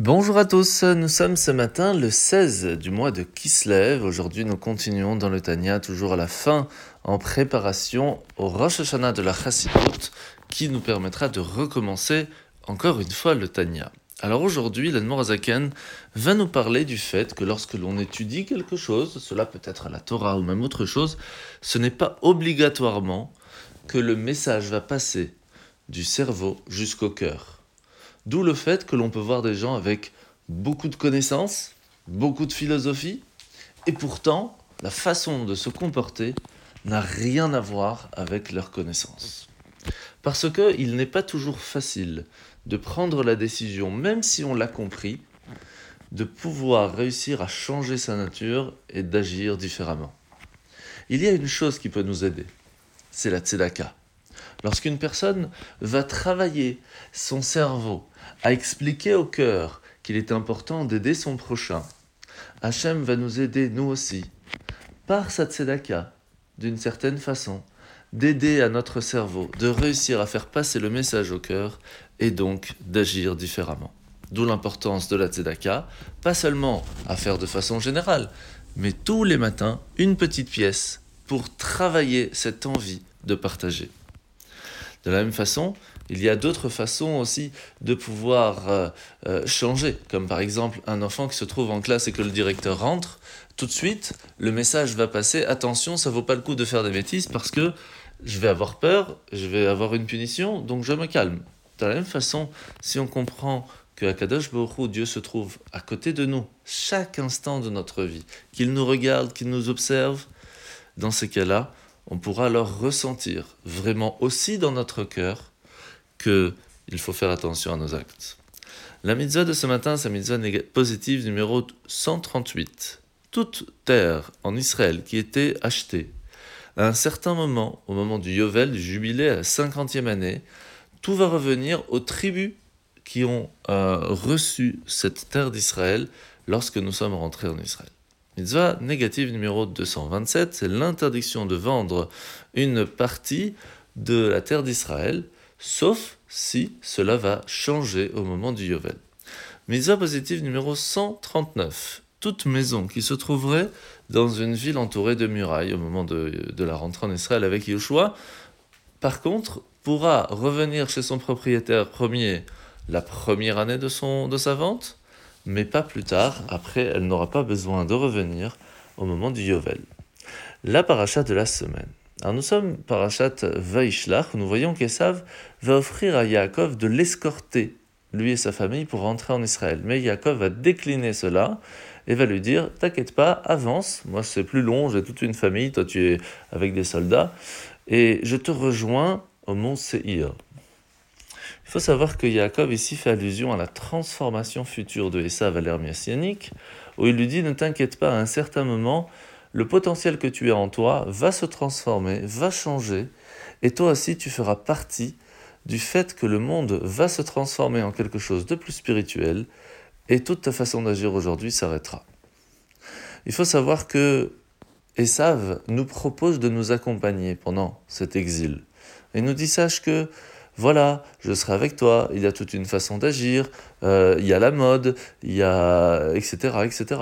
Bonjour à tous, nous sommes ce matin le 16 du mois de Kislev. Aujourd'hui, nous continuons dans le Tanya, toujours à la fin, en préparation au Rosh Hashanah de la Chassidut, qui nous permettra de recommencer encore une fois le Tanya. Alors aujourd'hui, l'Admorazaken va nous parler du fait que lorsque l'on étudie quelque chose, cela peut être la Torah ou même autre chose, ce n'est pas obligatoirement que le message va passer du cerveau jusqu'au cœur. D'où le fait que l'on peut voir des gens avec beaucoup de connaissances, beaucoup de philosophie, et pourtant, la façon de se comporter n'a rien à voir avec leurs connaissances. Parce qu'il n'est pas toujours facile de prendre la décision, même si on l'a compris, de pouvoir réussir à changer sa nature et d'agir différemment. Il y a une chose qui peut nous aider, c'est la tzedaka. Lorsqu'une personne va travailler son cerveau à expliquer au cœur qu'il est important d'aider son prochain, Hachem va nous aider, nous aussi, par sa tzedaka, d'une certaine façon, d'aider à notre cerveau, de réussir à faire passer le message au cœur et donc d'agir différemment. D'où l'importance de la tzedaka, pas seulement à faire de façon générale, mais tous les matins, une petite pièce pour travailler cette envie de partager. De la même façon, il y a d'autres façons aussi de pouvoir euh, euh, changer, comme par exemple un enfant qui se trouve en classe et que le directeur rentre, tout de suite, le message va passer, attention, ça vaut pas le coup de faire des bêtises parce que je vais avoir peur, je vais avoir une punition, donc je me calme. De la même façon, si on comprend que Kadosh Baruch Dieu se trouve à côté de nous, chaque instant de notre vie, qu'il nous regarde, qu'il nous observe, dans ces cas-là, on pourra alors ressentir vraiment aussi dans notre cœur qu'il faut faire attention à nos actes. La mitzvah de ce matin, c'est la mitzvah positive numéro 138. Toute terre en Israël qui était achetée à un certain moment, au moment du Yovel, du jubilé, à la cinquantième année, tout va revenir aux tribus qui ont euh, reçu cette terre d'Israël lorsque nous sommes rentrés en Israël. Mitzvah négative numéro 227, c'est l'interdiction de vendre une partie de la terre d'Israël, sauf si cela va changer au moment du Yovel. Mitzvah positive numéro 139, toute maison qui se trouverait dans une ville entourée de murailles au moment de, la rentrée en Israël avec Yeshua, par contre, pourra revenir chez son propriétaire premier la première année de sa vente, mais pas plus tard, après elle n'aura pas besoin de revenir au moment du Yovel. La paracha de la semaine. Alors nous sommes parachat Vaishlach, nous voyons qu'Esav va offrir à Yaakov de l'escorter, lui et sa famille, pour rentrer en Israël. Mais Yaakov va décliner cela et va lui dire T'inquiète pas, avance, moi c'est plus long, j'ai toute une famille, toi tu es avec des soldats, et je te rejoins au mont Seir. Il faut savoir que Yaakov ici fait allusion à la transformation future de Esav à l'ère messianique, où il lui dit ne t'inquiète pas, à un certain moment, le potentiel que tu as en toi va se transformer, va changer, et toi aussi tu feras partie du fait que le monde va se transformer en quelque chose de plus spirituel, et toute ta façon d'agir aujourd'hui s'arrêtera. Il faut savoir que Esav nous propose de nous accompagner pendant cet exil. Et nous dit sache que voilà, je serai avec toi, il y a toute une façon d'agir, euh, il y a la mode, il y a etc. etc.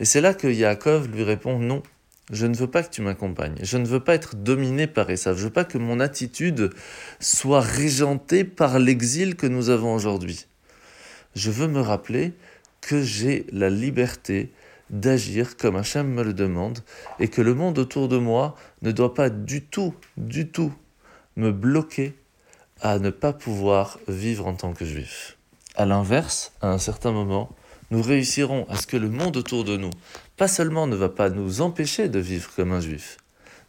Et c'est là que Yaakov lui répond non, je ne veux pas que tu m'accompagnes, je ne veux pas être dominé par Esav, je veux pas que mon attitude soit régentée par l'exil que nous avons aujourd'hui. Je veux me rappeler que j'ai la liberté d'agir comme Hachem me le demande et que le monde autour de moi ne doit pas du tout, du tout me bloquer à ne pas pouvoir vivre en tant que juif. À l'inverse, à un certain moment, nous réussirons à ce que le monde autour de nous, pas seulement ne va pas nous empêcher de vivre comme un juif,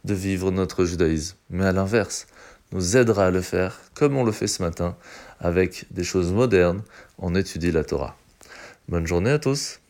de vivre notre judaïsme, mais à l'inverse, nous aidera à le faire comme on le fait ce matin, avec des choses modernes, on étudie la Torah. Bonne journée à tous